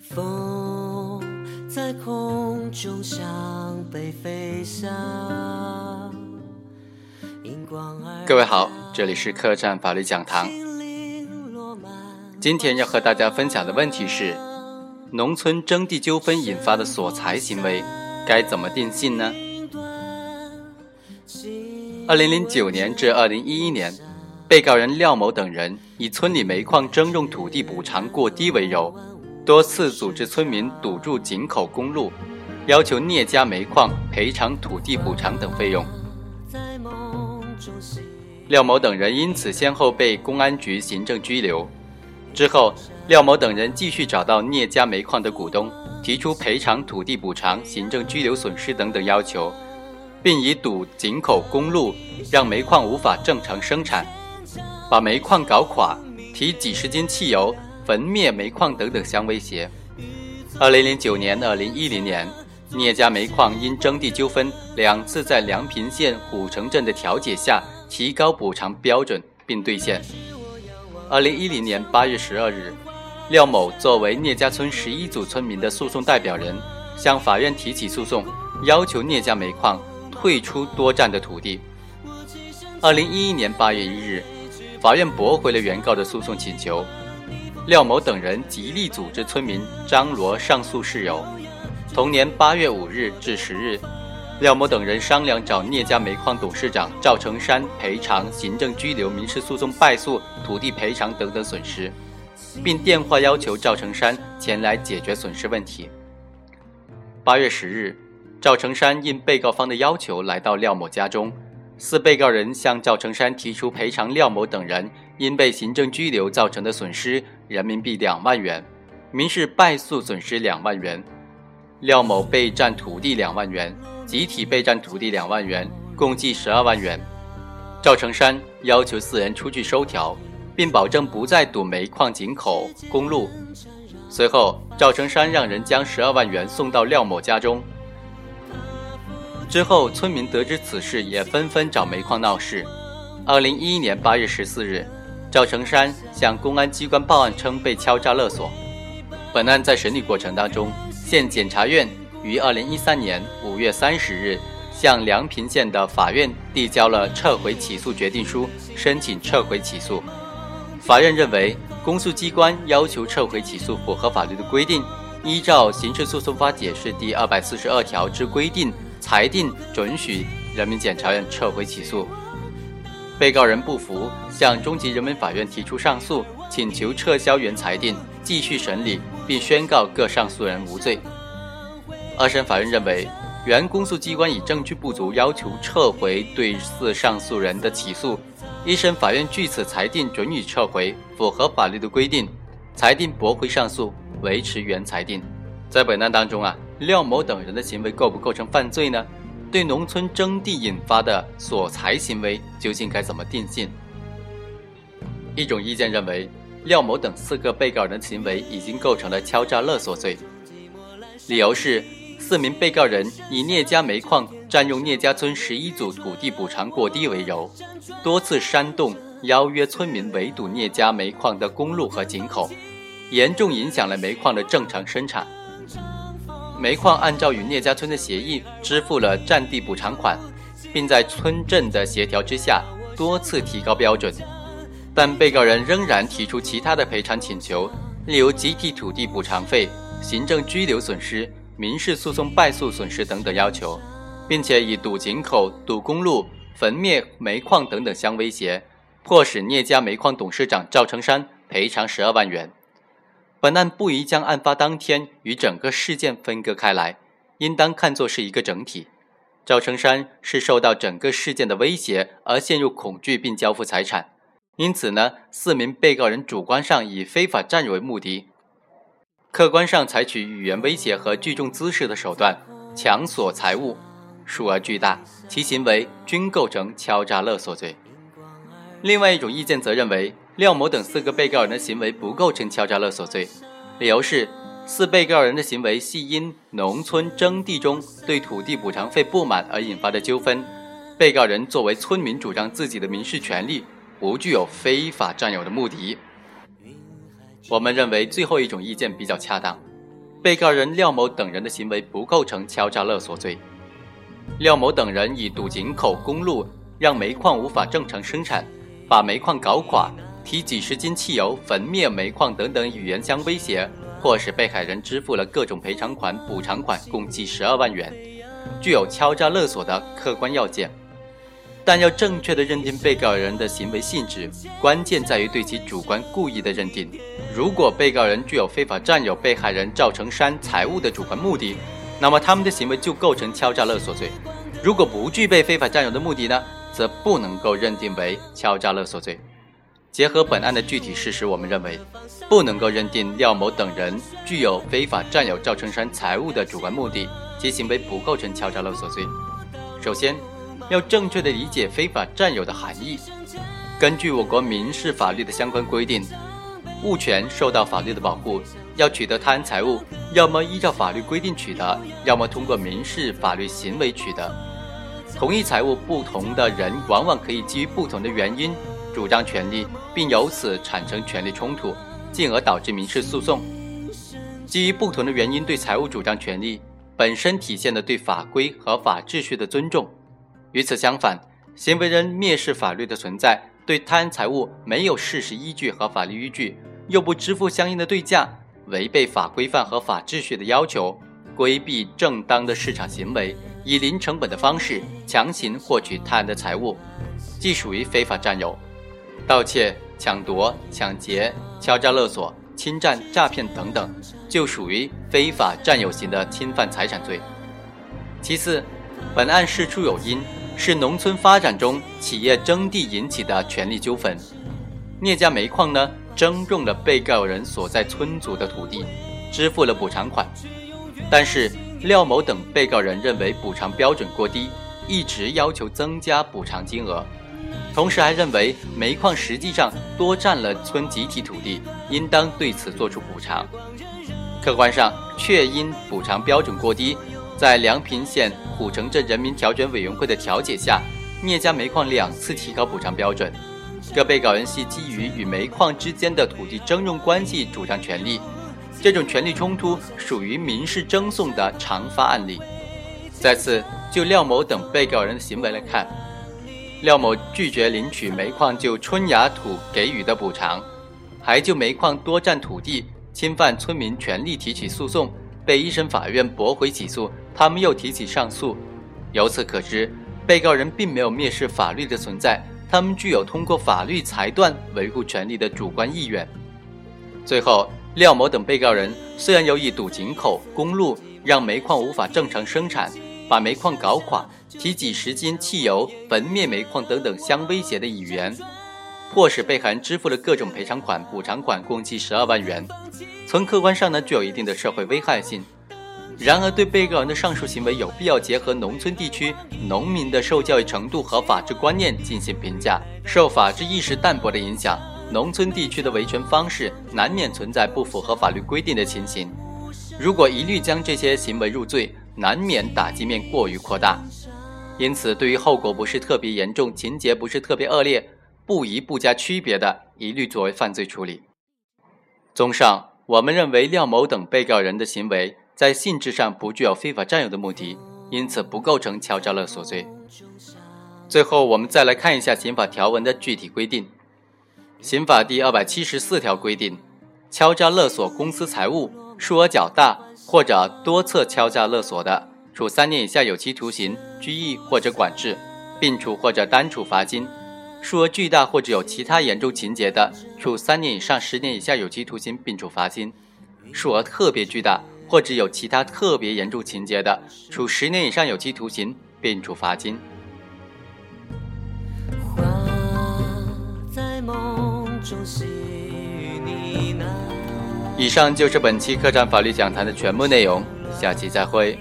风在空中向北飞翔。各位好，这里是客栈法律讲堂。今天要和大家分享的问题是：农村征地纠纷引发的索财行为，该怎么定性呢？二零零九年至二零一一年，被告人廖某等人以村里煤矿征用土地补偿过低为由，多次组织村民堵住井口公路，要求聂家煤矿赔偿土地补偿等费用。廖某等人因此先后被公安局行政拘留。之后，廖某等人继续找到聂家煤矿的股东，提出赔偿土地补偿、行政拘留损失等等要求，并以堵井口公路让煤矿无法正常生产、把煤矿搞垮、提几十斤汽油焚灭煤矿等等相威胁。二零零九年、二零一零年，聂家煤矿因征地纠纷两次在梁平县虎城镇的调解下。提高补偿标准并兑现。二零一零年八月十二日，廖某作为聂家村十一组村民的诉讼代表人，向法院提起诉讼，要求聂家煤矿退出多占的土地。二零一一年八月一日，法院驳回了原告的诉讼请求。廖某等人极力组织村民张罗上诉事由。同年八月五日至十日。廖某等人商量找聂家煤矿董事长赵成山赔偿行政拘留、民事诉讼败诉、土地赔偿等等损失，并电话要求赵成山前来解决损失问题。八月十日，赵成山应被告方的要求来到廖某家中，四被告人向赵成山提出赔偿廖某等人因被行政拘留造成的损失人民币两万元，民事败诉损失两万元，廖某被占土地两万元。集体被占土地两万元，共计十二万元。赵成山要求四人出具收条，并保证不再堵煤矿井口公路。随后，赵成山让人将十二万元送到廖某家中。之后，村民得知此事，也纷纷找煤矿闹事。二零一一年八月十四日，赵成山向公安机关报案称被敲诈勒索。本案在审理过程当中，县检察院。于二零一三年五月三十日，向梁平县的法院递交了撤回起诉决定书，申请撤回起诉。法院认为，公诉机关要求撤回起诉符合法律的规定，依照《刑事诉讼法解释》第二百四十二条之规定，裁定准许人民检察院撤回起诉。被告人不服，向中级人民法院提出上诉，请求撤销原裁定，继续审理，并宣告各上诉人无罪。二审法院认为，原公诉机关以证据不足要求撤回对四上诉人的起诉，一审法院据此裁定准予撤回，符合法律的规定，裁定驳回上诉，维持原裁定。在本案当中啊，廖某等人的行为构不构成犯罪呢？对农村征地引发的索财行为究竟该怎么定性？一种意见认为，廖某等四个被告人的行为已经构成了敲诈勒索罪，理由是。四名被告人以聂家煤矿占用聂家村十一组土地补偿过低为由，多次煽动邀约村民围堵聂家煤矿的公路和井口，严重影响了煤矿的正常生产。煤矿按照与聂家村的协议支付了占地补偿款，并在村镇的协调之下多次提高标准，但被告人仍然提出其他的赔偿请求，例如集体土地补偿费、行政拘留损失。民事诉讼败诉损失等等要求，并且以堵井口、堵公路、焚灭煤矿等等相威胁，迫使聂家煤矿董事长赵成山赔偿十二万元。本案不宜将案发当天与整个事件分割开来，应当看作是一个整体。赵成山是受到整个事件的威胁而陷入恐惧并交付财产，因此呢，四名被告人主观上以非法占有为目的。客观上采取语言威胁和聚众滋事的手段强索财物，数额巨大，其行为均构成敲诈勒索罪。另外一种意见则认为，廖某等四个被告人的行为不构成敲诈勒索罪，理由是四被告人的行为系因农村征地中对土地补偿费不满而引发的纠纷，被告人作为村民主张自己的民事权利，不具有非法占有的目的。我们认为最后一种意见比较恰当，被告人廖某等人的行为不构成敲诈勒索罪。廖某等人以堵井口、公路，让煤矿无法正常生产，把煤矿搞垮，提几十斤汽油焚灭煤矿等等语言相威胁，迫使被害人支付了各种赔偿款、补偿款，共计十二万元，具有敲诈勒索的客观要件。但要正确的认定被告人的行为性质，关键在于对其主观故意的认定。如果被告人具有非法占有被害人赵成山财物的主观目的，那么他们的行为就构成敲诈勒索罪；如果不具备非法占有的目的呢，则不能够认定为敲诈勒索罪。结合本案的具体事实，我们认为，不能够认定廖某等人具有非法占有赵成山财物的主观目的，其行为不构成敲诈勒索罪。首先。要正确的理解非法占有的含义。根据我国民事法律的相关规定，物权受到法律的保护，要取得他人财物，要么依照法律规定取得，要么通过民事法律行为取得。同一财物，不同的人往往可以基于不同的原因主张权利，并由此产生权利冲突，进而导致民事诉讼。基于不同的原因对财物主张权利，本身体现了对法规和法秩序的尊重。与此相反，行为人蔑视法律的存在，对他人财物没有事实依据和法律依据，又不支付相应的对价，违背法规范和法秩序的要求，规避正当的市场行为，以零成本的方式强行获取他人的财物，即属于非法占有。盗窃、抢夺、抢劫、敲诈勒索、侵占、诈骗等等，就属于非法占有型的侵犯财产罪。其次，本案事出有因。是农村发展中企业征地引起的权利纠纷。聂家煤矿呢征用了被告人所在村组的土地，支付了补偿款。但是廖某等被告人认为补偿标准过低，一直要求增加补偿金额，同时还认为煤矿实际上多占了村集体土地，应当对此作出补偿。客观上确因补偿标准过低。在梁平县虎城镇人民调解委员会的调解下，聂家煤矿两次提高补偿标准。各被告人系基于与煤矿之间的土地征用关系主张权利，这种权利冲突属于民事争讼的常发案例。再次就廖某等被告人的行为来看，廖某拒绝领取煤矿就春芽土给予的补偿，还就煤矿多占土地、侵犯村民权利提起诉讼，被一审法院驳回起诉。他们又提起上诉，由此可知，被告人并没有蔑视法律的存在，他们具有通过法律裁断维护权利的主观意愿。最后，廖某等被告人虽然有以堵井口、公路让煤矿无法正常生产、把煤矿搞垮、提几十斤汽油焚灭煤矿等等相威胁的语言，迫使被害人支付了各种赔偿款、补偿款，共计十二万元，从客观上呢具有一定的社会危害性。然而，对被告人的上述行为，有必要结合农村地区农民的受教育程度和法治观念进行评价。受法治意识淡薄的影响，农村地区的维权方式难免存在不符合法律规定的情形。如果一律将这些行为入罪，难免打击面过于扩大。因此，对于后果不是特别严重、情节不是特别恶劣、不宜不加区别的，一律作为犯罪处理。综上，我们认为廖某等被告人的行为。在性质上不具有非法占有的目的，因此不构成敲诈勒索罪。最后，我们再来看一下刑法条文的具体规定。刑法第二百七十四条规定，敲诈勒索公私财物，数额较大或者多次敲诈勒索的，处三年以下有期徒刑、拘役或者管制，并处或者单处罚金；数额巨大或者有其他严重情节的，处三年以上十年以下有期徒刑，并处罚金；数额特别巨大。或者有其他特别严重情节的，处十年以上有期徒刑，并处罚金。以上就是本期客栈法律讲坛的全部内容，下期再会。